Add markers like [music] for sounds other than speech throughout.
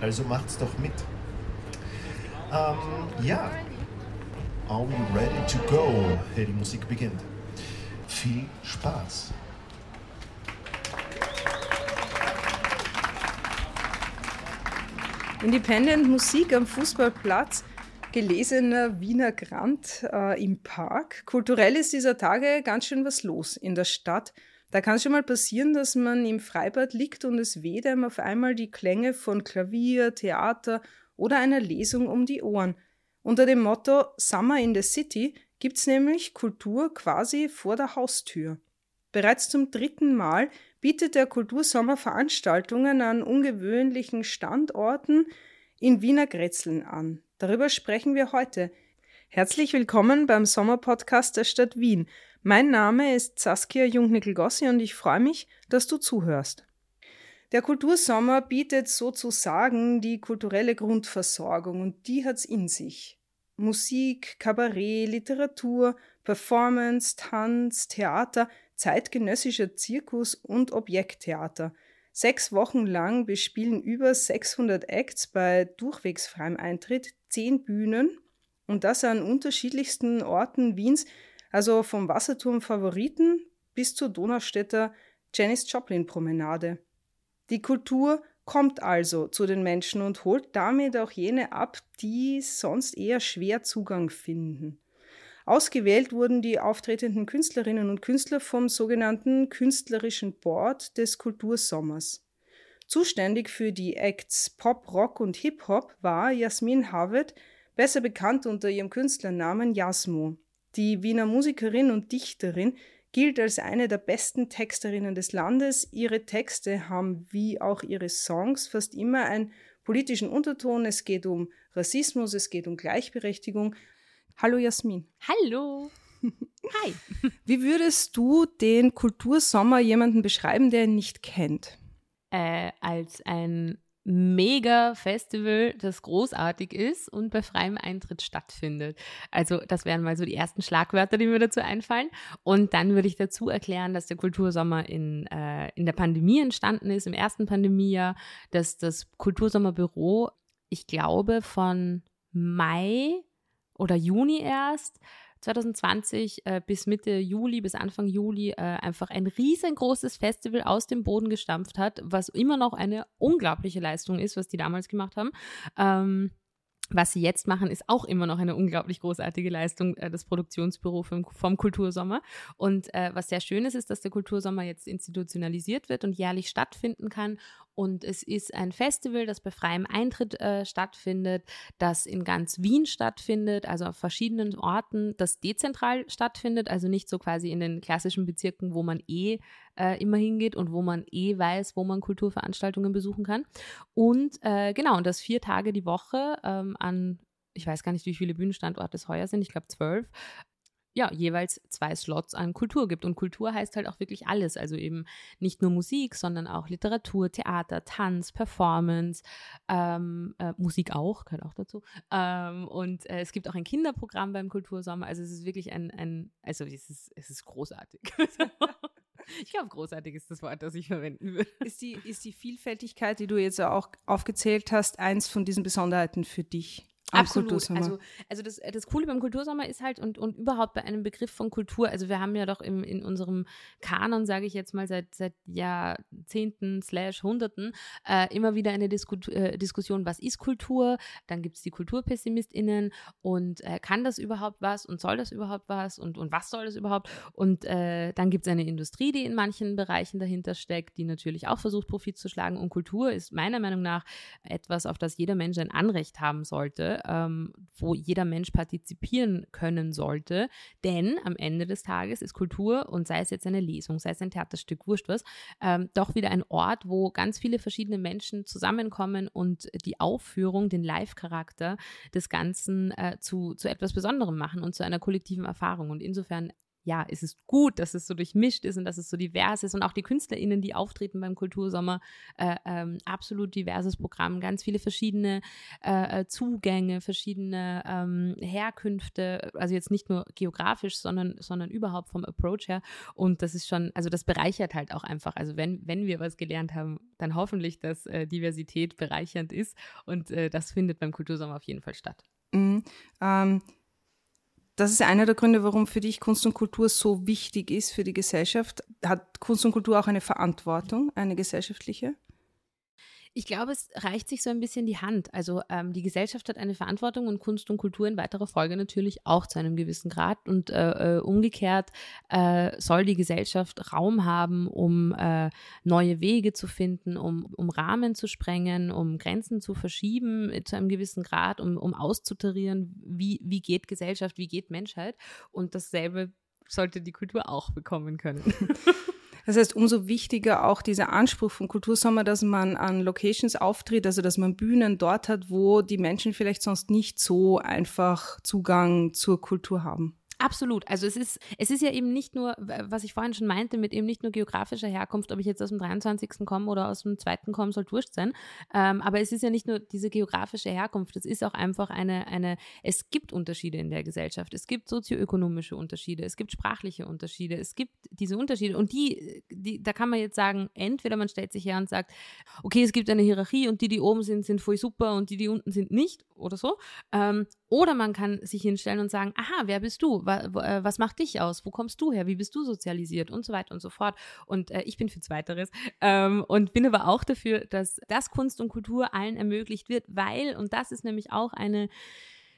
Also macht's doch mit. Ähm, ja. Are we ready to go? Hey, die Musik beginnt. Viel Spaß. Independent Musik am Fußballplatz, gelesener Wiener Grand äh, im Park. Kulturell ist dieser Tage ganz schön was los in der Stadt. Da kann es schon mal passieren, dass man im Freibad liegt und es weht einem auf einmal die Klänge von Klavier, Theater oder einer Lesung um die Ohren. Unter dem Motto Summer in the City gibt es nämlich Kultur quasi vor der Haustür. Bereits zum dritten Mal bietet der Kultursommer Veranstaltungen an ungewöhnlichen Standorten in Wiener Grätzeln an. Darüber sprechen wir heute. Herzlich willkommen beim Sommerpodcast der Stadt Wien. Mein Name ist Saskia Jungnickel-Gossi und ich freue mich, dass du zuhörst. Der Kultursommer bietet sozusagen die kulturelle Grundversorgung und die hat's in sich. Musik, Kabarett, Literatur, Performance, Tanz, Theater, zeitgenössischer Zirkus und Objekttheater. Sechs Wochen lang bespielen über 600 Acts bei durchwegs freiem Eintritt zehn Bühnen und das an unterschiedlichsten Orten Wiens, also vom Wasserturm Favoriten bis zur Donaustädter Janis Joplin Promenade. Die Kultur kommt also zu den Menschen und holt damit auch jene ab, die sonst eher schwer Zugang finden. Ausgewählt wurden die auftretenden Künstlerinnen und Künstler vom sogenannten Künstlerischen Board des Kultursommers. Zuständig für die Acts Pop, Rock und Hip-Hop war Jasmin Havett, besser bekannt unter ihrem Künstlernamen Jasmo. Die Wiener Musikerin und Dichterin gilt als eine der besten Texterinnen des Landes. Ihre Texte haben wie auch ihre Songs fast immer einen politischen Unterton. Es geht um Rassismus, es geht um Gleichberechtigung, Hallo Jasmin. Hallo. Hi. [laughs] Wie würdest du den Kultursommer jemanden beschreiben, der ihn nicht kennt? Äh, als ein mega Festival, das großartig ist und bei freiem Eintritt stattfindet. Also das wären mal so die ersten Schlagwörter, die mir dazu einfallen. Und dann würde ich dazu erklären, dass der Kultursommer in, äh, in der Pandemie entstanden ist, im ersten Pandemiejahr, dass das Kultursommerbüro, ich glaube, von Mai oder Juni erst 2020 äh, bis Mitte Juli, bis Anfang Juli äh, einfach ein riesengroßes Festival aus dem Boden gestampft hat, was immer noch eine unglaubliche Leistung ist, was die damals gemacht haben. Ähm, was sie jetzt machen, ist auch immer noch eine unglaublich großartige Leistung, äh, das Produktionsbüro vom, vom Kultursommer. Und äh, was sehr schön ist, ist, dass der Kultursommer jetzt institutionalisiert wird und jährlich stattfinden kann und es ist ein Festival, das bei freiem Eintritt äh, stattfindet, das in ganz Wien stattfindet, also auf verschiedenen Orten, das dezentral stattfindet, also nicht so quasi in den klassischen Bezirken, wo man eh äh, immer hingeht und wo man eh weiß, wo man Kulturveranstaltungen besuchen kann. Und äh, genau, und das vier Tage die Woche ähm, an ich weiß gar nicht, wie viele Bühnenstandorte es heuer sind, ich glaube zwölf, ja, jeweils zwei Slots an Kultur gibt. Und Kultur heißt halt auch wirklich alles. Also eben nicht nur Musik, sondern auch Literatur, Theater, Tanz, Performance, ähm, äh, Musik auch, gehört auch dazu. Ähm, und äh, es gibt auch ein Kinderprogramm beim Kultursommer. Also es ist wirklich ein, ein also es ist, es ist großartig. [laughs] Ich glaube, großartig ist das Wort, das ich verwenden würde. Ist die, ist die Vielfältigkeit, die du jetzt auch aufgezählt hast, eins von diesen Besonderheiten für dich? Absolut. Also, also das, das Coole beim Kultursommer ist halt und, und überhaupt bei einem Begriff von Kultur, also wir haben ja doch im, in unserem Kanon, sage ich jetzt mal, seit, seit Jahrzehnten slash Hunderten äh, immer wieder eine Disku äh, Diskussion, was ist Kultur? Dann gibt es die KulturpessimistInnen und äh, kann das überhaupt was und soll das überhaupt was und, und was soll das überhaupt? Und äh, dann gibt es eine Industrie, die in manchen Bereichen dahinter steckt, die natürlich auch versucht, Profit zu schlagen. Und Kultur ist meiner Meinung nach etwas, auf das jeder Mensch ein Anrecht haben sollte ähm, wo jeder Mensch partizipieren können sollte. Denn am Ende des Tages ist Kultur und sei es jetzt eine Lesung, sei es ein Theaterstück, wurscht was, ähm, doch wieder ein Ort, wo ganz viele verschiedene Menschen zusammenkommen und die Aufführung, den Live-Charakter des Ganzen äh, zu, zu etwas Besonderem machen und zu einer kollektiven Erfahrung. Und insofern ja, es ist gut, dass es so durchmischt ist und dass es so divers ist. Und auch die KünstlerInnen, die auftreten beim Kultursommer, äh, ähm, absolut diverses Programm, ganz viele verschiedene äh, äh, Zugänge, verschiedene ähm, Herkünfte, also jetzt nicht nur geografisch, sondern, sondern überhaupt vom Approach her. Und das ist schon, also das bereichert halt auch einfach, also wenn, wenn wir was gelernt haben, dann hoffentlich, dass äh, Diversität bereichernd ist. Und äh, das findet beim Kultursommer auf jeden Fall statt. Mhm. Ähm, das ist einer der Gründe, warum für dich Kunst und Kultur so wichtig ist für die Gesellschaft. Hat Kunst und Kultur auch eine Verantwortung, eine gesellschaftliche? Ich glaube, es reicht sich so ein bisschen die Hand. Also ähm, die Gesellschaft hat eine Verantwortung und Kunst und Kultur in weiterer Folge natürlich auch zu einem gewissen Grad. Und äh, äh, umgekehrt äh, soll die Gesellschaft Raum haben, um äh, neue Wege zu finden, um, um Rahmen zu sprengen, um Grenzen zu verschieben zu einem gewissen Grad, um, um auszutarieren, wie, wie geht Gesellschaft, wie geht Menschheit. Und dasselbe sollte die Kultur auch bekommen können. [laughs] Das heißt, umso wichtiger auch dieser Anspruch vom Kultursommer, dass man an Locations auftritt, also dass man Bühnen dort hat, wo die Menschen vielleicht sonst nicht so einfach Zugang zur Kultur haben. Absolut. Also es ist, es ist ja eben nicht nur, was ich vorhin schon meinte, mit eben nicht nur geografischer Herkunft, ob ich jetzt aus dem 23. komme oder aus dem zweiten komme, soll wurscht sein. Ähm, aber es ist ja nicht nur diese geografische Herkunft, es ist auch einfach eine, eine, es gibt Unterschiede in der Gesellschaft. Es gibt sozioökonomische Unterschiede, es gibt sprachliche Unterschiede, es gibt diese Unterschiede. Und die, die, da kann man jetzt sagen, entweder man stellt sich her und sagt, okay, es gibt eine Hierarchie und die, die oben sind, sind voll super und die, die unten sind nicht oder so. Ähm, oder man kann sich hinstellen und sagen, aha, wer bist du? Äh, was macht dich aus? Wo kommst du her? Wie bist du sozialisiert? Und so weiter und so fort. Und äh, ich bin für Zweiteres ähm, und bin aber auch dafür, dass das Kunst und Kultur allen ermöglicht wird, weil, und das ist nämlich auch eine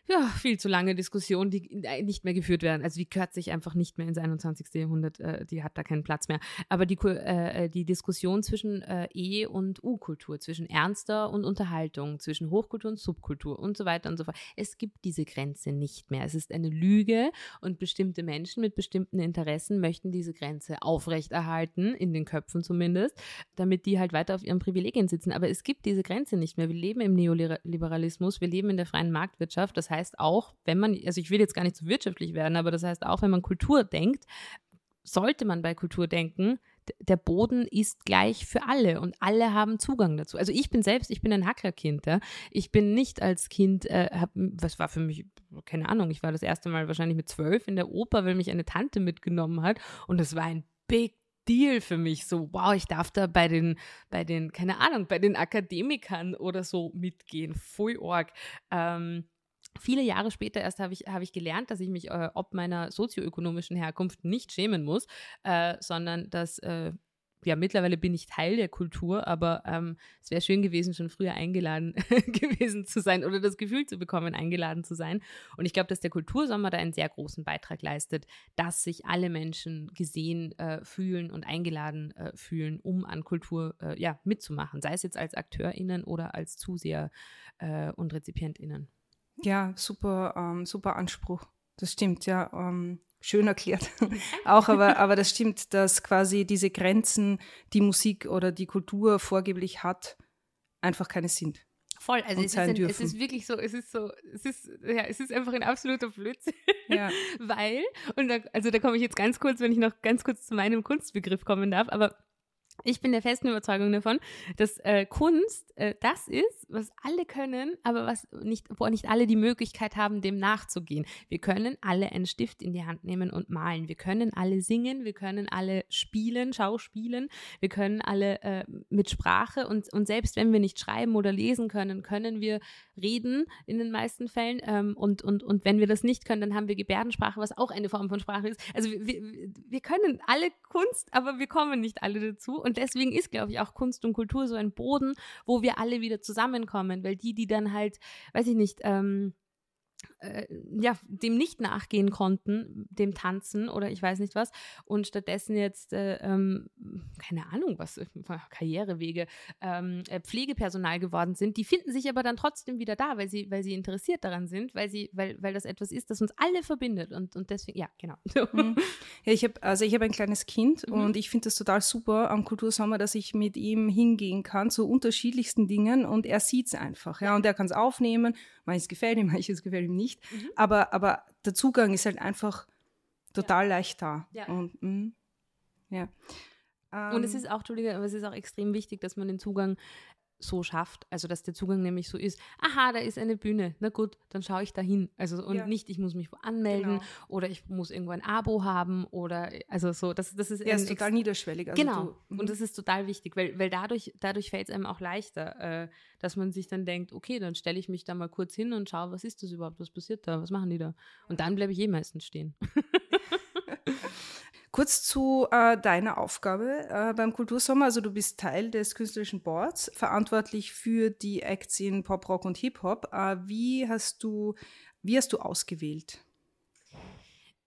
ja, viel zu lange Diskussionen, die nicht mehr geführt werden. Also die gehört sich einfach nicht mehr ins 21. Jahrhundert, äh, die hat da keinen Platz mehr. Aber die, äh, äh, die Diskussion zwischen äh, E- und U-Kultur, zwischen Ernster und Unterhaltung, zwischen Hochkultur und Subkultur und so weiter und so fort. Es gibt diese Grenze nicht mehr. Es ist eine Lüge und bestimmte Menschen mit bestimmten Interessen möchten diese Grenze aufrechterhalten, in den Köpfen zumindest, damit die halt weiter auf ihren Privilegien sitzen. Aber es gibt diese Grenze nicht mehr. Wir leben im Neoliberalismus, wir leben in der freien Marktwirtschaft. Das heißt, heißt auch, wenn man, also ich will jetzt gar nicht zu so wirtschaftlich werden, aber das heißt auch, wenn man Kultur denkt, sollte man bei Kultur denken, der Boden ist gleich für alle und alle haben Zugang dazu. Also ich bin selbst, ich bin ein Hackerkind. Ja? Ich bin nicht als Kind, äh, hab, was war für mich, keine Ahnung, ich war das erste Mal wahrscheinlich mit zwölf in der Oper, weil mich eine Tante mitgenommen hat und das war ein Big Deal für mich. So, wow, ich darf da bei den, bei den, keine Ahnung, bei den Akademikern oder so mitgehen. Voll org. Ähm, Viele Jahre später erst habe ich, hab ich gelernt, dass ich mich äh, ob meiner sozioökonomischen Herkunft nicht schämen muss, äh, sondern dass, äh, ja, mittlerweile bin ich Teil der Kultur, aber ähm, es wäre schön gewesen, schon früher eingeladen [laughs] gewesen zu sein oder das Gefühl zu bekommen, eingeladen zu sein. Und ich glaube, dass der Kultursommer da einen sehr großen Beitrag leistet, dass sich alle Menschen gesehen äh, fühlen und eingeladen äh, fühlen, um an Kultur äh, ja, mitzumachen, sei es jetzt als AkteurInnen oder als Zuseher und RezipientInnen. Ja, super, ähm, super Anspruch. Das stimmt, ja. Ähm, schön erklärt. [laughs] auch, aber, aber das stimmt, dass quasi diese Grenzen, die Musik oder die Kultur vorgeblich hat, einfach keine sind. Voll, also es ist, ein, es ist, wirklich so, es ist so, es ist, ja, es ist einfach ein absoluter Blödsinn. Ja. [laughs] Weil, und da, also da komme ich jetzt ganz kurz, wenn ich noch ganz kurz zu meinem Kunstbegriff kommen darf, aber ich bin der festen Überzeugung davon, dass äh, Kunst äh, das ist, was alle können, aber was nicht, wo nicht alle die Möglichkeit haben, dem nachzugehen. Wir können alle einen Stift in die Hand nehmen und malen. Wir können alle singen, wir können alle spielen, schauspielen, wir können alle äh, mit Sprache und, und selbst wenn wir nicht schreiben oder lesen können, können wir reden in den meisten Fällen. Ähm, und, und, und wenn wir das nicht können, dann haben wir Gebärdensprache, was auch eine Form von Sprache ist. Also wir, wir können alle Kunst, aber wir kommen nicht alle dazu. Und deswegen ist, glaube ich, auch Kunst und Kultur so ein Boden, wo wir alle wieder zusammenkommen, weil die, die dann halt, weiß ich nicht, ähm, äh, ja, dem nicht nachgehen konnten, dem Tanzen oder ich weiß nicht was, und stattdessen jetzt, äh, ähm, keine Ahnung, was, Karrierewege, ähm, äh, Pflegepersonal geworden sind, die finden sich aber dann trotzdem wieder da, weil sie, weil sie interessiert daran sind, weil sie, weil, weil das etwas ist, das uns alle verbindet. Und, und deswegen, ja, genau. Mhm. [laughs] Ja, ich habe, also ich habe ein kleines Kind mhm. und ich finde das total super am Kultursommer, dass ich mit ihm hingehen kann zu unterschiedlichsten Dingen und er sieht es einfach, ja, und er kann es aufnehmen, manches gefällt ihm, manches gefällt ihm nicht, mhm. aber, aber der Zugang ist halt einfach total leicht da. Ja. Und, mm, ja. Und es Ähm, ist auch, Entschuldige, aber es ist auch extrem wichtig, dass man den Zugang so schafft. Also, dass der Zugang nämlich so ist, aha, da ist eine Bühne, na gut, dann schaue ich da hin. Also, und Ja. nicht, ich muss mich anmelden Genau. oder ich muss irgendwo ein Abo haben oder, also so, das, das ist ja, ist total niederschwellig. Also genau. Du, mhm. und das ist total wichtig, weil, weil dadurch, dadurch fällt es einem auch leichter, äh, dass man sich dann denkt, okay, dann stelle ich mich da mal kurz hin und schaue, was ist das überhaupt, was passiert da, was machen die da? Und dann bleibe ich eh meistens stehen. [laughs] Kurz zu äh, deiner Aufgabe äh, beim Kultursommer. Also du bist Teil des künstlerischen Boards, verantwortlich für die Acts in Pop, Rock und Hip Hop. Äh, wie hast du, wie hast du ausgewählt?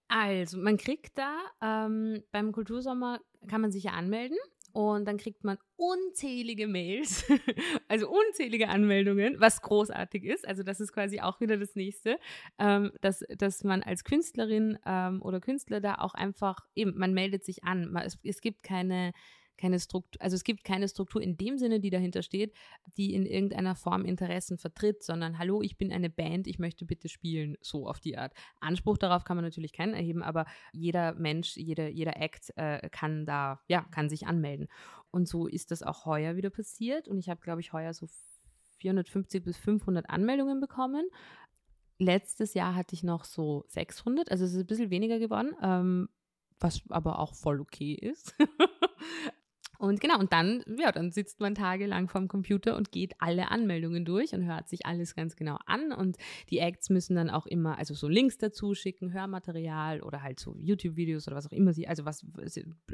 Also, man kriegt da ähm, beim Kultursommer kann man sich ja anmelden und dann kriegt man unzählige Mails, [laughs] also unzählige Anmeldungen, was großartig ist. Also das ist quasi auch wieder das nächste, ähm, dass, dass man als Künstlerin ähm, oder Künstler da auch einfach eben, man meldet sich an. Man, es, es gibt keine keine Struktur, also es gibt keine Struktur in dem Sinne, die dahinter steht, die in irgendeiner Form Interessen vertritt, sondern hallo, ich bin eine Band, ich möchte bitte spielen, so auf die Art. Anspruch darauf kann man natürlich keinen erheben, aber jeder Mensch, jeder, jeder Act äh, kann da, ja, kann sich anmelden. Und so ist das auch heuer wieder passiert und ich habe, glaube ich, heuer so 450 bis 500 Anmeldungen bekommen. Letztes Jahr hatte ich noch so 600, also es ist ein bisschen weniger geworden, ähm, was aber auch voll okay ist. [laughs] Und genau, und dann, ja, dann sitzt man tagelang vorm Computer und geht alle Anmeldungen durch und hört sich alles ganz genau an. Und die Acts müssen dann auch immer, also so Links dazu schicken, Hörmaterial oder halt so YouTube-Videos oder was auch immer sie, also was,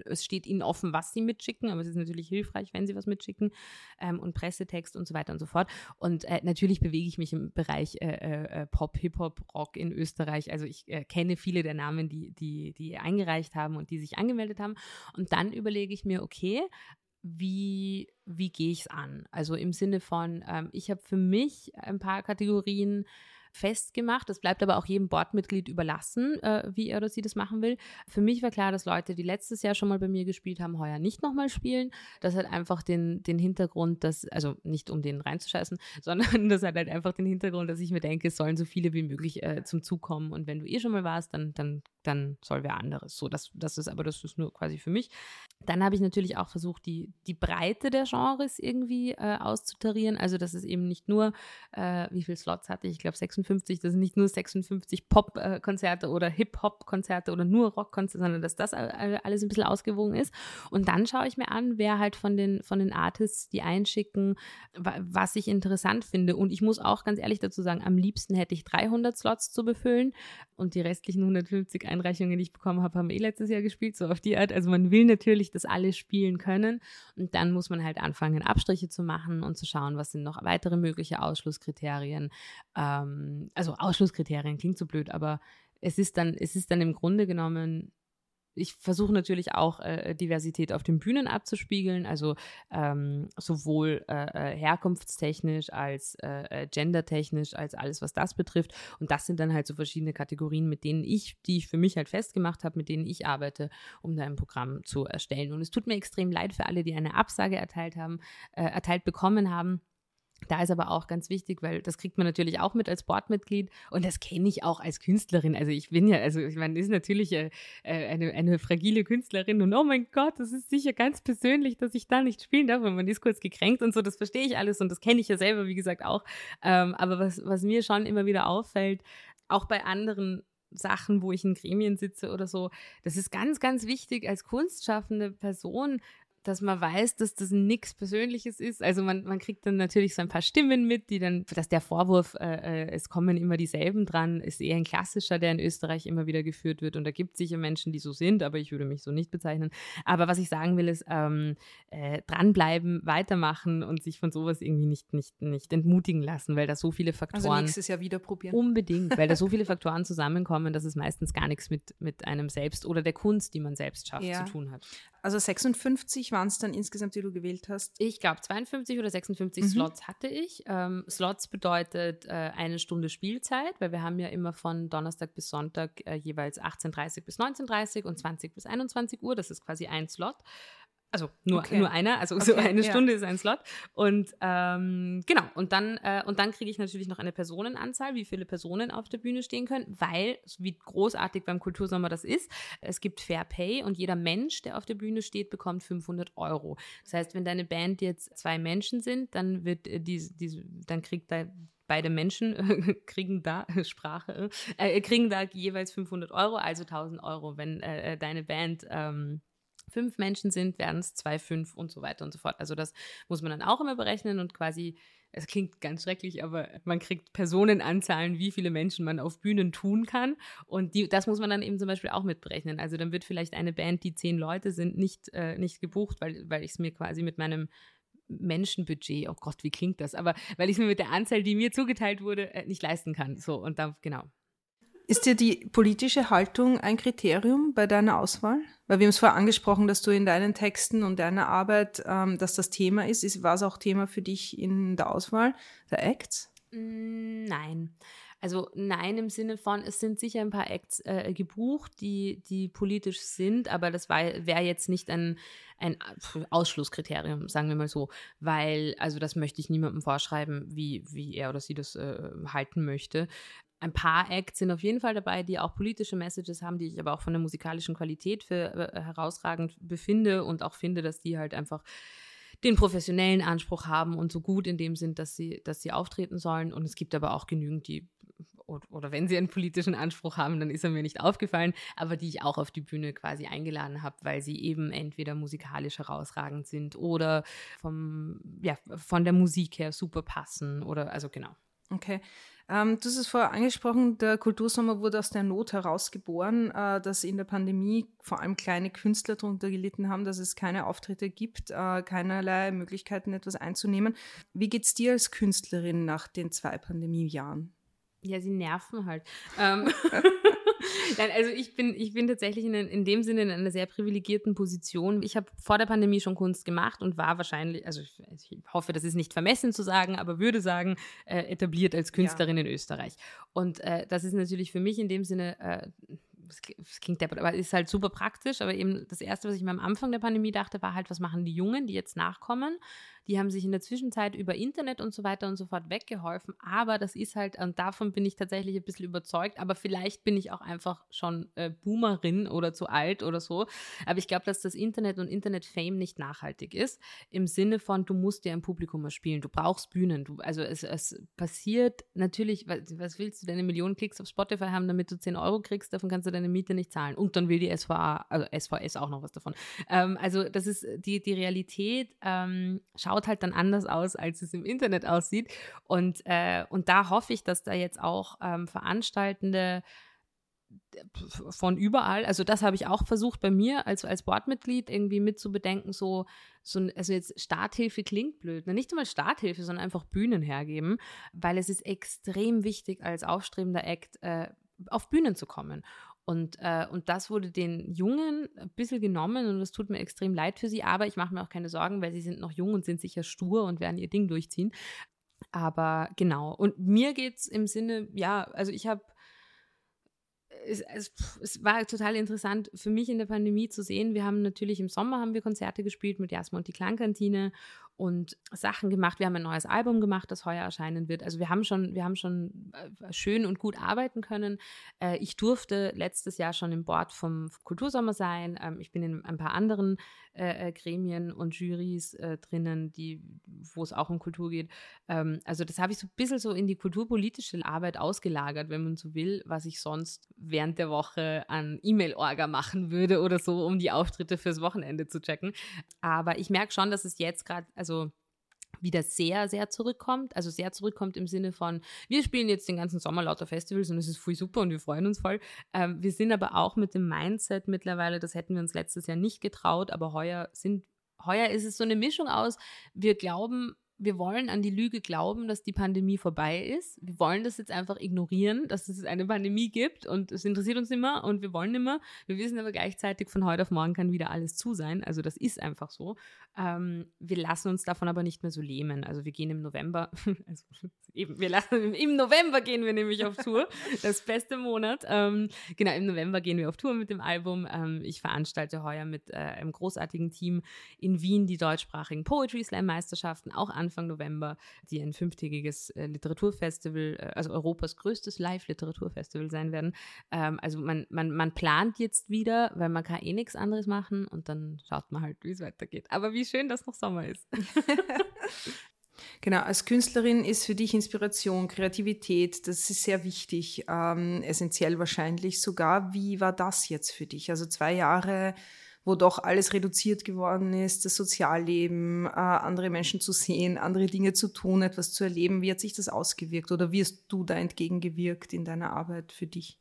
es steht ihnen offen, was sie mitschicken, aber es ist natürlich hilfreich, wenn sie was mitschicken ähm, und Pressetext und so weiter und so fort. Und äh, natürlich bewege ich mich im Bereich äh, äh, Pop, Hip-Hop, Rock in Österreich. Also ich äh, kenne viele der Namen, die, die, die eingereicht haben und die sich angemeldet haben. Und dann überlege ich mir, okay, wie, wie gehe ich es an? Also im Sinne von, ähm, ich habe für mich ein paar Kategorien festgemacht. Das bleibt aber auch jedem Boardmitglied überlassen, äh, wie er oder sie das machen will. Für mich war klar, dass Leute, die letztes Jahr schon mal bei mir gespielt haben, heuer nicht nochmal spielen. Das hat einfach den, den Hintergrund, dass, also nicht um den reinzuscheißen, [laughs] sondern das hat halt einfach den Hintergrund, dass ich mir denke, es sollen so viele wie möglich äh, zum Zug kommen. Und wenn du eh schon mal warst, dann, dann, dann soll wer anderes. So, das, das ist aber, das ist nur quasi für mich. Dann habe ich natürlich auch versucht, die, die Breite der Genres irgendwie äh, auszutarieren. Also, dass es eben nicht nur, äh, wie viele Slots hatte ich? Ich glaube 56, das sind nicht nur 56 Pop-Konzerte oder Hip-Hop-Konzerte oder nur Rock-Konzerte, sondern dass das alles ein bisschen ausgewogen ist. Und dann schaue ich mir an, wer halt von den, von den Artists, die einschicken, was ich interessant finde. Und ich muss auch ganz ehrlich dazu sagen, am liebsten hätte ich 300 Slots zu befüllen und die restlichen 150 Einreichungen, die ich bekommen habe, haben eh letztes Jahr gespielt, so auf die Art. Also man will natürlich, dass alle spielen können und dann muss man halt anfangen, Abstriche zu machen und zu schauen, was sind noch weitere mögliche Ausschlusskriterien. Ähm, also Ausschlusskriterien klingt so blöd, aber es ist dann, es ist dann im Grunde genommen ich versuche natürlich auch äh, Diversität auf den Bühnen abzuspiegeln, also ähm, sowohl äh, herkunftstechnisch als äh, gendertechnisch, als alles, was das betrifft. Und das sind dann halt so verschiedene Kategorien, mit denen ich, die ich für mich halt festgemacht habe, mit denen ich arbeite, um da ein Programm zu erstellen. Und es tut mir extrem leid für alle, die eine Absage erteilt haben, äh, erteilt bekommen haben. Da ist aber auch ganz wichtig, weil das kriegt man natürlich auch mit als Boardmitglied und das kenne ich auch als Künstlerin. Also ich bin ja, also ich meine, ist natürlich äh, eine, eine fragile Künstlerin und oh mein Gott, das ist sicher ganz persönlich, dass ich da nicht spielen darf und man ist kurz gekränkt und so, das verstehe ich alles und das kenne ich ja selber, wie gesagt, auch. Ähm, aber was, was mir schon immer wieder auffällt, auch bei anderen Sachen, wo ich in Gremien sitze oder so, das ist ganz, ganz wichtig als kunstschaffende Person, dass man weiß, dass das nichts Persönliches ist. Also man, man kriegt dann natürlich so ein paar Stimmen mit, die dann, dass der Vorwurf, äh, äh, es kommen immer dieselben dran, ist eher ein klassischer, der in Österreich immer wieder geführt wird. Und da gibt es sicher Menschen, die so sind, aber ich würde mich so nicht bezeichnen. Aber was ich sagen will, ist ähm, äh, dranbleiben, weitermachen und sich von sowas irgendwie nicht, nicht, nicht entmutigen lassen, weil da so viele Faktoren. Also nächstes Jahr wieder probieren. Unbedingt, weil da so viele [laughs] Faktoren zusammenkommen, dass es meistens gar nichts mit, mit einem selbst oder der Kunst, die man selbst schafft, Ja. zu tun hat. Also 56 waren es dann insgesamt, die du gewählt hast. Ich glaube, 52 oder 56 Mhm. Slots hatte ich. Ähm, Slots bedeutet äh, eine Stunde Spielzeit, weil wir haben ja immer von Donnerstag bis Sonntag äh, jeweils 18.30 bis 19.30 und 20 bis 21 Uhr. Das ist quasi ein Slot. Also nur, Okay. nur einer, also [laughs] Okay, so eine ja. Stunde ist ein Slot. Und ähm, genau, und dann, äh, und dann kriege ich natürlich noch eine Personenanzahl, wie viele Personen auf der Bühne stehen können, weil, wie großartig beim Kultursommer das ist, es gibt Fair Pay und jeder Mensch, der auf der Bühne steht, bekommt 500 Euro. Das heißt, wenn deine Band jetzt zwei Menschen sind, dann wird äh, diese, diese, dann kriegt da beide Menschen [laughs] kriegen da [laughs] Sprache äh, kriegen da jeweils 500 Euro, also 1000 Euro. Wenn äh, äh, deine Band ähm, fünf Menschen sind, werden es zwei, fünf und so weiter und so fort. Also das muss man dann auch immer berechnen und quasi, es klingt ganz schrecklich, aber man kriegt Personenanzahlen, wie viele Menschen man auf Bühnen tun kann. Und die, das muss man dann eben zum Beispiel auch mitberechnen. Also dann wird vielleicht eine Band, die zehn Leute sind, nicht, äh, nicht gebucht, weil, weil ich es mir quasi mit meinem Menschenbudget, oh Gott, wie klingt das? Aber weil ich es mir mit der Anzahl, die mir zugeteilt wurde, äh, nicht leisten kann. So, und da, genau. Ist dir die politische Haltung ein Kriterium bei deiner Auswahl? Weil wir haben es vorher angesprochen, dass du in deinen Texten und deiner Arbeit, ähm, dass das Thema ist. ist. War es auch Thema für dich in der Auswahl der Acts? Mm, Nein. Also nein im Sinne von, es sind sicher ein paar Acts äh, gebucht, die, die politisch sind, aber das wäre jetzt nicht ein, ein Ausschlusskriterium, sagen wir mal so, weil, also das möchte ich niemandem vorschreiben, wie, wie er oder sie das äh, halten möchte. Ein paar Acts sind auf jeden Fall dabei, die auch politische Messages haben, die ich aber auch von der musikalischen Qualität für äh, herausragend befinde und auch finde, dass die halt einfach den professionellen Anspruch haben und so gut in dem sind, dass sie, dass sie auftreten sollen. Und es gibt aber auch genügend, die, oder, oder wenn sie einen politischen Anspruch haben, dann ist er mir nicht aufgefallen, aber die ich auch auf die Bühne quasi eingeladen habe, weil sie eben entweder musikalisch herausragend sind oder vom, ja, von der Musik her super passen oder, also genau. Okay. Ähm, du hast es vorher angesprochen, der Kultursommer wurde aus der Not herausgeboren, äh, dass in der Pandemie vor allem kleine Künstler darunter gelitten haben, dass es keine Auftritte gibt, äh, keinerlei Möglichkeiten, etwas einzunehmen. Wie geht's dir als Künstlerin nach den zwei Pandemiejahren? Ja, sie nerven halt. Ähm, [laughs] Nein, also ich bin, ich bin tatsächlich in, in dem Sinne in einer sehr privilegierten Position. Ich habe vor der Pandemie schon Kunst gemacht und war wahrscheinlich, also ich, ich hoffe, das ist nicht vermessen zu sagen, aber würde sagen, äh, etabliert als Künstlerin ja. in Österreich. Und äh, das ist natürlich für mich in dem Sinne äh, es klingt deppert, aber ist halt super praktisch. Aber eben das Erste, was ich mir am Anfang der Pandemie dachte, war halt, was machen die Jungen, die jetzt nachkommen? Die haben sich in der Zwischenzeit über Internet und so weiter und so fort weggeholfen. Aber das ist halt, und davon bin ich tatsächlich ein bisschen überzeugt, aber vielleicht bin ich auch einfach schon äh, Boomerin oder zu alt oder so. Aber ich glaube, dass das Internet und Internet-Fame nicht nachhaltig ist. Im Sinne von, du musst dir ein Publikum erspielen. Du brauchst Bühnen. Du, also es, es passiert natürlich, was, was willst du, deine Millionen Klicks auf Spotify haben, damit du 10 Euro kriegst, davon kannst du deine Miete nicht zahlen. Und dann will die SVA, also SVS auch noch was davon. Ähm, also das ist die, die Realität, ähm, schaut halt dann anders aus, als es im Internet aussieht. Und, äh, und da hoffe ich, dass da jetzt auch ähm, Veranstaltende von überall, also das habe ich auch versucht bei mir als, als Boardmitglied irgendwie mitzubedenken, so, so, also jetzt Starthilfe klingt blöd, ne? nicht einmal Starthilfe, sondern einfach Bühnen hergeben, weil es ist extrem wichtig als aufstrebender Act äh, auf Bühnen zu kommen. Und, äh, und das wurde den Jungen ein bisschen genommen und es tut mir extrem leid für sie, aber ich mache mir auch keine Sorgen, weil sie sind noch jung und sind sicher stur und werden ihr Ding durchziehen. Aber genau. Und mir geht es im Sinne, ja, also ich habe es, es, es, war total interessant für mich in der Pandemie zu sehen. Wir haben natürlich im Sommer haben wir Konzerte gespielt mit Jasma und die Klangkantine und Sachen gemacht. Wir haben ein neues Album gemacht, das heuer erscheinen wird. Also wir haben schon, wir haben schon schön und gut arbeiten können. Ich durfte letztes Jahr schon im Board vom Kultursommer sein. Ich bin in ein paar anderen Gremien und Jurys drinnen, die, wo es auch um Kultur geht. Also das habe ich so ein bisschen so in die kulturpolitische Arbeit ausgelagert, wenn man so will, was ich sonst während der Woche an E-Mail-Orga machen würde oder so, um die Auftritte fürs Wochenende zu checken. Aber ich merke schon, dass es jetzt gerade, also wieder sehr, sehr zurückkommt. Also sehr zurückkommt im Sinne von, wir spielen jetzt den ganzen Sommer lauter Festivals und es ist voll super und wir freuen uns voll. Ähm, wir sind aber auch mit dem Mindset mittlerweile, das hätten wir uns letztes Jahr nicht getraut, aber heuer sind, heuer ist es so eine Mischung aus, wir glauben, wir wollen an die Lüge glauben, dass die Pandemie vorbei ist. Wir wollen das jetzt einfach ignorieren, dass es eine Pandemie gibt und es interessiert uns immer und wir wollen immer. Wir wissen aber gleichzeitig, von heute auf morgen kann wieder alles zu sein. Also das ist einfach so. Ähm, wir lassen uns davon aber nicht mehr so lähmen. Also wir gehen im November, [laughs] also eben, wir lassen, im November gehen wir nämlich auf Tour. Das beste Monat. Ähm, genau, im November gehen wir auf Tour mit dem Album. Ähm, ich veranstalte heuer mit äh, einem großartigen Team in Wien die deutschsprachigen Poetry Slam Meisterschaften, auch an Anfang November, die ein fünftägiges äh, Literaturfestival, äh, also Europas größtes Live-Literaturfestival sein werden. Ähm, also man, man, man plant jetzt wieder, weil man kann eh nichts anderes machen und dann schaut man halt, wie es weitergeht. Aber wie schön, dass noch Sommer ist. [laughs] Genau, als Künstlerin ist für dich Inspiration, Kreativität, das ist sehr wichtig, ähm, essentiell wahrscheinlich sogar. Wie war das jetzt für dich? Also zwei Jahre wo doch alles reduziert geworden ist, das Sozialleben, äh, andere Menschen zu sehen, andere Dinge zu tun, etwas zu erleben. Wie hat sich das ausgewirkt oder wie hast du da entgegengewirkt in deiner Arbeit für dich?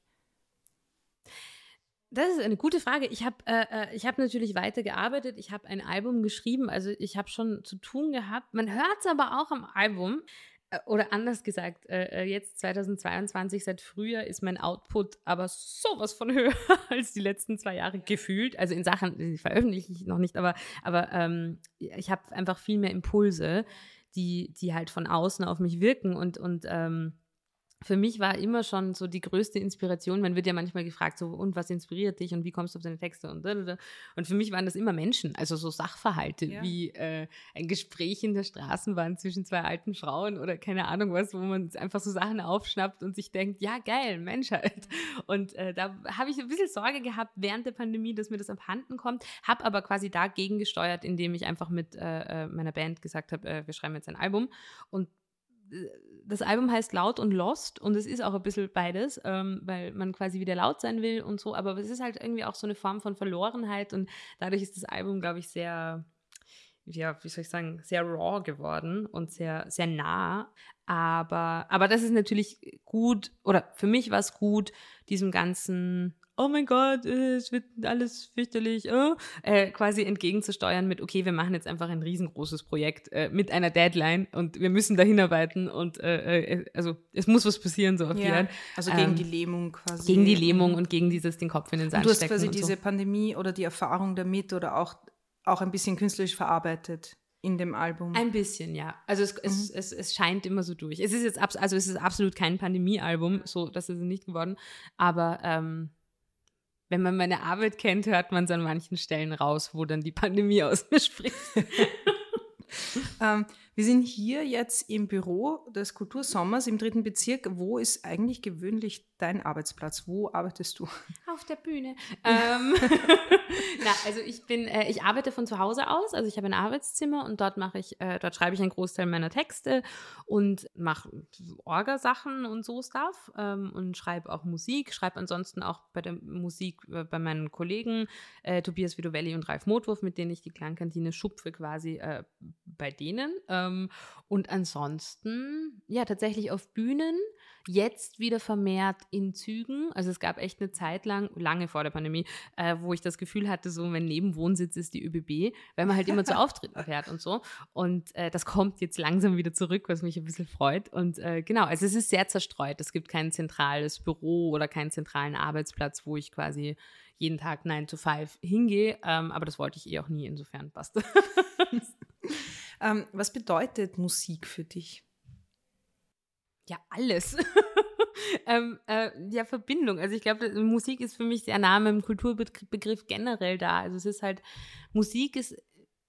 Das ist eine gute Frage. Ich habe äh, äh hab natürlich weitergearbeitet. Ich habe ein Album geschrieben. Also ich habe schon zu tun gehabt. Man hört es aber auch am Album. Äh, oder anders gesagt, äh, äh jetzt 2022, seit Frühjahr, ist mein Output aber sowas von [laughs] höher als die letzten zwei Jahre gefühlt. Also in Sachen, die veröffentliche ich noch nicht, aber, aber ähm, ich habe einfach viel mehr Impulse, die, die halt von außen auf mich wirken und, und ähm, für mich war immer schon so die größte Inspiration, man wird ja manchmal gefragt, so, und was inspiriert dich und wie kommst du auf deine Texte und Und für mich waren das immer Menschen, also so Sachverhalte, ja. wie äh, ein Gespräch in der Straßenbahn zwischen zwei alten Frauen oder keine Ahnung was, wo man einfach so Sachen aufschnappt und sich denkt, ja, geil, Menschheit. Und äh, da habe ich ein bisschen Sorge gehabt während der Pandemie, dass mir das abhanden kommt, habe aber quasi dagegen gesteuert, indem ich einfach mit äh, äh meiner Band gesagt habe, äh, wir schreiben jetzt ein Album und das Album heißt Laut und Lost und es ist auch ein bisschen beides, ähm, weil man quasi wieder laut sein will und so, aber es ist halt irgendwie auch so eine Form von Verlorenheit und dadurch ist das Album, glaube ich, sehr, ja, wie soll ich sagen, sehr raw geworden und sehr, sehr nah. Aber, aber das ist natürlich gut, oder für mich war es gut, diesem ganzen oh mein Gott, äh, es wird alles fürchterlich, oh, äh, quasi entgegenzusteuern mit, okay, wir machen jetzt einfach ein riesengroßes Projekt äh, mit einer Deadline und wir müssen da hinarbeiten und äh, äh, also es muss was passieren, so auf ja, die Also gegen ähm, die Lähmung quasi. Gegen die Lähmung und gegen dieses den Kopf in den Sand und Du hast quasi diese so. Pandemie oder die Erfahrung damit oder auch, auch ein bisschen künstlerisch verarbeitet in dem Album. Ein bisschen, ja. Also es, mhm. es, es, es, scheint immer so durch. Es ist jetzt also es ist absolut kein Pandemie-Album, so das ist es nicht geworden. Aber ähm, wenn man meine Arbeit kennt, hört man es an manchen Stellen raus, wo dann die Pandemie aus mir spricht. [laughs] ähm, wir sind hier jetzt im Büro des Kultursommers im dritten Bezirk. Wo ist eigentlich gewöhnlich dein Arbeitsplatz? Wo arbeitest du? Auf der Bühne. ähm, [laughs] na, also ich bin, äh, ich arbeite von zu Hause aus. Also ich habe ein Arbeitszimmer und dort mache ich, äh, dort schreibe ich einen Großteil meiner Texte und mache Orgasachen und so Stuff ähm, und schreibe auch Musik. Schreibe ansonsten auch bei der Musik äh, bei meinen Kollegen äh, Tobias Vidovelli und Ralf Motwurf, mit denen ich die Klangkantine schupfe quasi äh, bei denen. Ähm, und ansonsten, ja, tatsächlich auf Bühnen Jetzt wieder vermehrt in Zügen. Also es gab echt eine Zeit lang, lange vor der Pandemie, äh, wo ich das Gefühl hatte, so mein Nebenwohnsitz ist die ÖBB, weil man halt immer zu [laughs] Auftritten fährt und so. Und äh, das kommt jetzt langsam wieder zurück, was mich ein bisschen freut. Und äh, genau, also es ist sehr zerstreut. Es gibt kein zentrales Büro oder keinen zentralen Arbeitsplatz, wo ich quasi jeden Tag 9 to 5 hingehe. Ähm, aber das wollte ich eh auch nie, insofern passt. [laughs] ähm, was bedeutet Musik für dich? Ja, alles. [laughs] ähm, äh, ja, Verbindung. Also ich glaube, Musik ist für mich nah mit dem Kulturbegriff generell da. Also es ist halt, Musik ist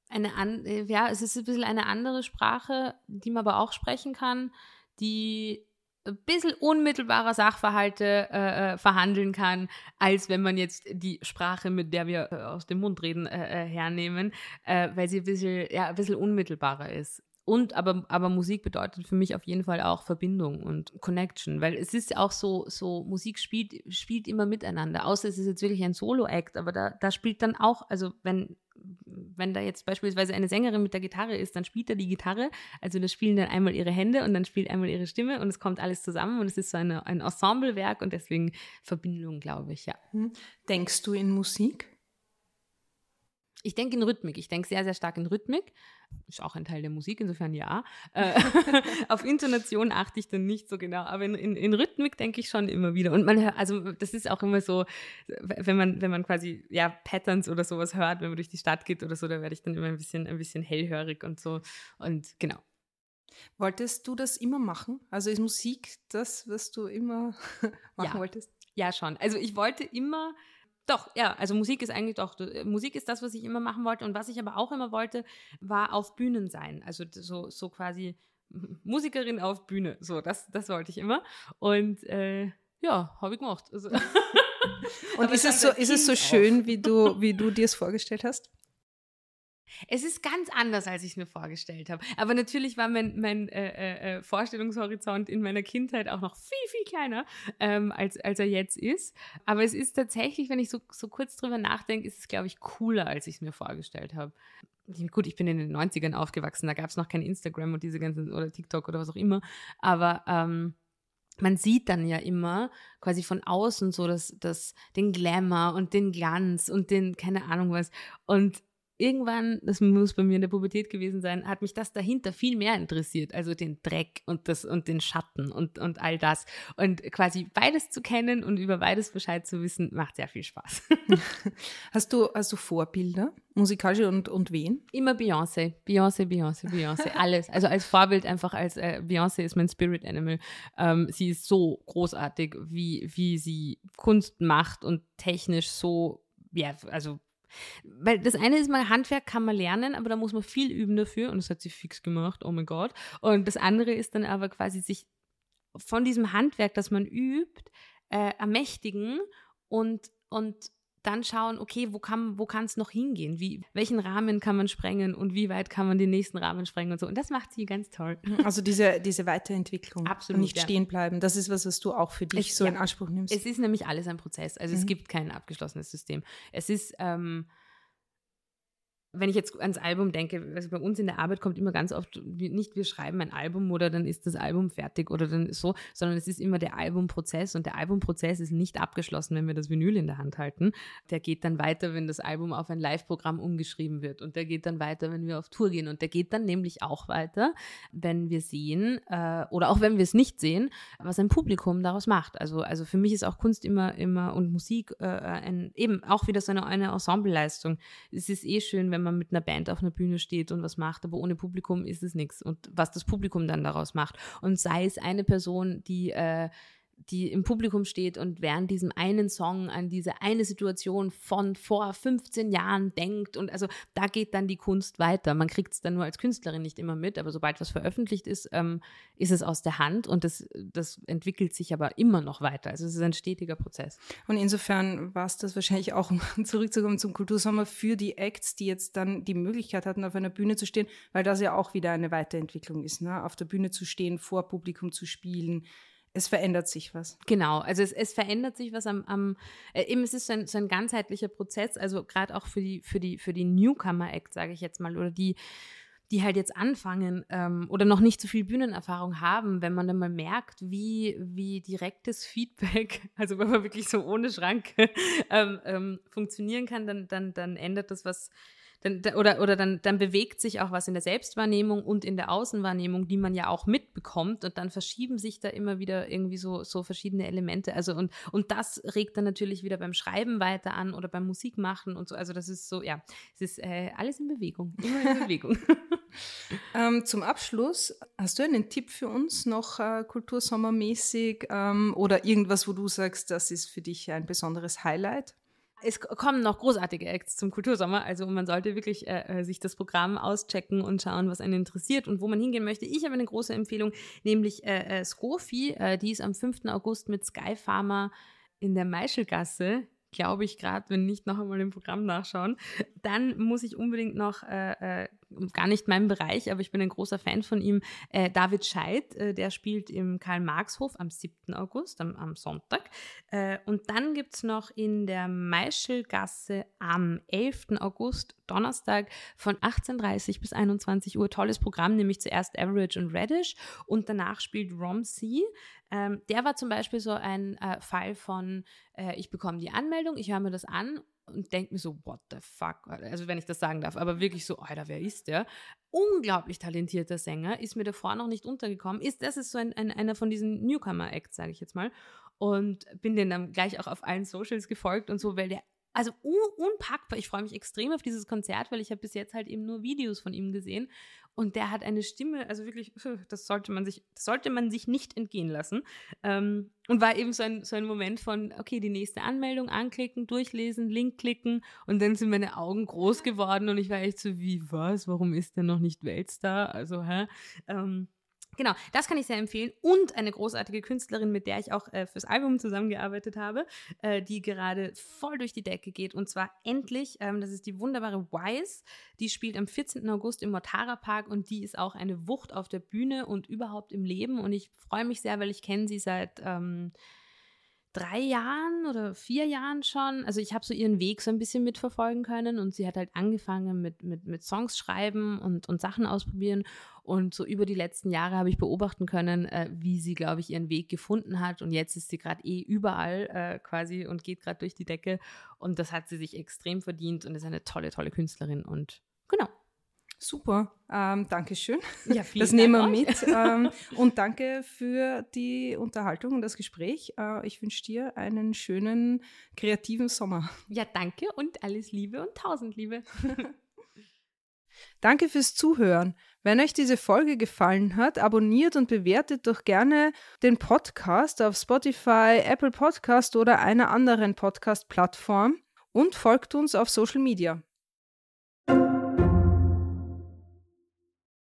eine, an, ja, es ist ein bisschen eine andere Sprache, die man aber auch sprechen kann, die ein bisschen unmittelbarer Sachverhalte äh, äh, verhandeln kann, als wenn man jetzt die Sprache, mit der wir äh, aus dem Mund reden, äh, äh hernehmen, äh, weil sie ein bisschen, ja, ein bisschen unmittelbarer ist. Und aber, aber Musik bedeutet für mich auf jeden Fall auch Verbindung und Connection, weil es ist auch so, so Musik spielt, spielt immer miteinander, außer es ist jetzt wirklich ein Solo-Act, aber da, da spielt dann auch, also wenn, wenn da jetzt beispielsweise eine Sängerin mit der Gitarre ist, dann spielt da die Gitarre, also da spielen dann einmal ihre Hände und dann spielt einmal ihre Stimme und es kommt alles zusammen und es ist so eine, ein Ensemblewerk und deswegen Verbindung, glaube ich, ja. Hm. Denkst du in Musik? Ich denke in Rhythmik. Ich denke sehr, sehr stark in Rhythmik. Ist auch ein Teil der Musik, insofern ja. Äh, [laughs] auf Intonation achte ich dann nicht so genau, aber in, in, in Rhythmik denke ich schon immer wieder. Und man hört, also das ist auch immer so, wenn man, wenn man quasi ja Patterns oder sowas hört, wenn man durch die Stadt geht oder so, da werde ich dann immer ein bisschen, ein bisschen hellhörig und so. Und genau. Wolltest du das immer machen? Also ist Musik das, was du immer [laughs] machen ja. wolltest? Ja, schon. Also ich wollte immer doch, ja, also Musik ist eigentlich doch, Musik ist das, was ich immer machen wollte. Und was ich aber auch immer wollte, war auf Bühnen sein. Also so, so quasi [laughs] Musikerin auf Bühne. So, das, das wollte ich immer. Und äh, ja, habe ich gemacht. Also [laughs] [laughs] Und ist es, so, ist es so schön, wie du, wie du dir es vorgestellt hast? Es ist ganz anders, als ich es mir vorgestellt habe. Aber natürlich war mein, mein äh, äh, äh, Vorstellungshorizont in meiner Kindheit auch noch viel, viel kleiner, ähm, als, als er jetzt ist. Aber es ist tatsächlich, wenn ich so, so kurz drüber nachdenke, ist es, glaube ich, cooler, als ich es mir vorgestellt habe. Gut, ich bin in den 90ern aufgewachsen, da gab es noch kein Instagram und diese ganzen, oder TikTok oder was auch immer. Aber ähm, man sieht dann ja immer quasi von außen so das, das, den Glamour und den Glanz und den, keine Ahnung was. Und irgendwann, das muss bei mir in der Pubertät gewesen sein, hat mich das dahinter viel mehr interessiert. Also den Dreck und das und den Schatten und, und all das. Und quasi beides zu kennen und über beides Bescheid zu wissen, macht sehr viel Spaß. [laughs] Hast du, hast du Vorbilder? Musikalische und, und wen? Immer Beyoncé. Beyoncé, Beyoncé, Beyoncé. Alles. Also als Vorbild einfach als äh, Beyoncé ist mein Spirit Animal. Ähm, sie ist so großartig, wie, wie sie Kunst macht und technisch so, ja, also weil das eine ist mal, Handwerk kann man lernen, aber da muss man viel üben dafür und das hat sie fix gemacht, oh mein Gott. Und das andere ist dann aber quasi sich von diesem Handwerk, das man übt, äh, ermächtigen und, und dann schauen, okay, wo kann wo es noch hingehen? Wie, welchen Rahmen kann man sprengen und wie weit kann man den nächsten Rahmen sprengen und so. Und das macht sie ganz toll. Mhm, also diese, diese Weiterentwicklung. Absolut. Und nicht ja. stehen bleiben. Das ist was, was du auch für dich es, so ja. in Anspruch nimmst. Es ist nämlich alles ein Prozess. Also mhm. es gibt kein abgeschlossenes System. Es ist, ähm, wenn ich jetzt ans Album denke, also bei uns in der Arbeit kommt immer ganz oft nicht, wir schreiben ein Album oder dann ist das Album fertig oder dann so, sondern es ist immer der Albumprozess und der Albumprozess ist nicht abgeschlossen, wenn wir das Vinyl in der Hand halten. Der geht dann weiter, wenn das Album auf ein Live-Programm umgeschrieben wird und der geht dann weiter, wenn wir auf Tour gehen und der geht dann nämlich auch weiter, wenn wir sehen äh, oder auch wenn wir es nicht sehen, was ein Publikum daraus macht. Also, also für mich ist auch Kunst immer, immer und Musik äh, ein, eben auch wieder so eine, eine Ensembleleistung. Es ist eh schön, wenn man man mit einer Band auf einer Bühne steht und was macht, aber ohne Publikum ist es nichts. Und was das Publikum dann daraus macht. Und sei es eine Person, die äh, die im Publikum steht und während diesem einen Song an diese eine Situation von vor 15 Jahren denkt. Und also da geht dann die Kunst weiter. Man kriegt es dann nur als Künstlerin nicht immer mit, aber sobald was veröffentlicht ist, ähm, ist es aus der Hand und das, das entwickelt sich aber immer noch weiter. Also es ist ein stetiger Prozess. Und insofern war es das wahrscheinlich auch, [laughs] um zurückzukommen zum Kultursommer, für die Acts, die jetzt dann die Möglichkeit hatten, auf einer Bühne zu stehen, weil das ja auch wieder eine Weiterentwicklung ist, ne? auf der Bühne zu stehen, vor Publikum zu spielen es verändert sich was. Genau, also es, es verändert sich was am, am äh, eben es ist so ein, so ein ganzheitlicher Prozess, also gerade auch für die, für die, für die Newcomer-Act, sage ich jetzt mal, oder die, die halt jetzt anfangen ähm, oder noch nicht so viel Bühnenerfahrung haben, wenn man dann mal merkt, wie, wie direktes Feedback, [laughs] also wenn man wirklich so ohne Schranke [laughs] ähm, ähm, funktionieren kann, dann, dann, dann ändert das was dann, oder, oder dann, dann bewegt sich auch was in der Selbstwahrnehmung und in der Außenwahrnehmung, die man ja auch mitbekommt und dann verschieben sich da immer wieder irgendwie so, so verschiedene Elemente. Also und, und das regt dann natürlich wieder beim Schreiben weiter an oder beim Musikmachen und so. Also das ist so, ja, es ist äh, alles in Bewegung, immer in Bewegung. [laughs] ähm, zum Abschluss, hast du einen Tipp für uns noch äh, kultursommermäßig ähm, oder irgendwas, wo du sagst, das ist für dich ein besonderes Highlight? Es kommen noch großartige Acts zum Kultursommer, also man sollte wirklich äh, äh, sich das Programm auschecken und schauen, was einen interessiert und wo man hingehen möchte. Ich habe eine große Empfehlung, nämlich äh, äh, Skofi, äh, die ist am 5. August mit Sky Pharma in der Meischelgasse glaube ich gerade, wenn nicht noch einmal im Programm nachschauen. Dann muss ich unbedingt noch äh, äh, gar nicht mein Bereich, aber ich bin ein großer Fan von ihm. Äh, David Scheidt, äh, der spielt im Karl-Marx-Hof am 7. August, am, am Sonntag. Äh, und dann gibt es noch in der Meischelgasse am 11. August, Donnerstag, von 18.30 bis 21 Uhr. Tolles Programm, nämlich zuerst Average und Radish und danach spielt Romsey. Ähm, der war zum Beispiel so ein äh, Fall von, äh, ich bekomme die Anmeldung, ich höre mir das an und denke mir so, what the fuck? Also wenn ich das sagen darf, aber wirklich so, Alter, wer ist der? Unglaublich talentierter Sänger, ist mir davor noch nicht untergekommen. Ist, das ist so ein, ein einer von diesen Newcomer-Acts, sage ich jetzt mal. Und bin den dann gleich auch auf allen Socials gefolgt und so, weil der also un unpackbar. Ich freue mich extrem auf dieses Konzert, weil ich habe bis jetzt halt eben nur Videos von ihm gesehen und der hat eine Stimme, also wirklich, [laughs] das sollte man sich, sollte man sich nicht entgehen lassen. Ähm, und war eben so ein, so ein Moment von, okay, die nächste Anmeldung anklicken, durchlesen, Link klicken und dann sind meine Augen groß geworden und ich war echt so, wie, was, warum ist der noch nicht Weltstar? Also, hä? Ähm, Genau, das kann ich sehr empfehlen. Und eine großartige Künstlerin, mit der ich auch äh, fürs Album zusammengearbeitet habe, äh, die gerade voll durch die Decke geht. Und zwar endlich, ähm, das ist die wunderbare Wise. Die spielt am 14. August im Motara Park und die ist auch eine Wucht auf der Bühne und überhaupt im Leben. Und ich freue mich sehr, weil ich kenne sie seit. Ähm, drei Jahren oder vier Jahren schon. Also ich habe so ihren Weg so ein bisschen mitverfolgen können und sie hat halt angefangen mit, mit, mit Songs schreiben und, und Sachen ausprobieren. Und so über die letzten Jahre habe ich beobachten können, äh, wie sie, glaube ich, ihren Weg gefunden hat. Und jetzt ist sie gerade eh überall äh, quasi und geht gerade durch die Decke. Und das hat sie sich extrem verdient und ist eine tolle, tolle Künstlerin. Und genau. Super, ähm, danke schön. Ja, das nehmen wir mit. [laughs] ähm, und danke für die Unterhaltung und das Gespräch. Äh, ich wünsche dir einen schönen, kreativen Sommer. Ja, danke und alles Liebe und tausend Liebe. [laughs] danke fürs Zuhören. Wenn euch diese Folge gefallen hat, abonniert und bewertet doch gerne den Podcast auf Spotify, Apple Podcast oder einer anderen Podcast-Plattform und folgt uns auf Social Media.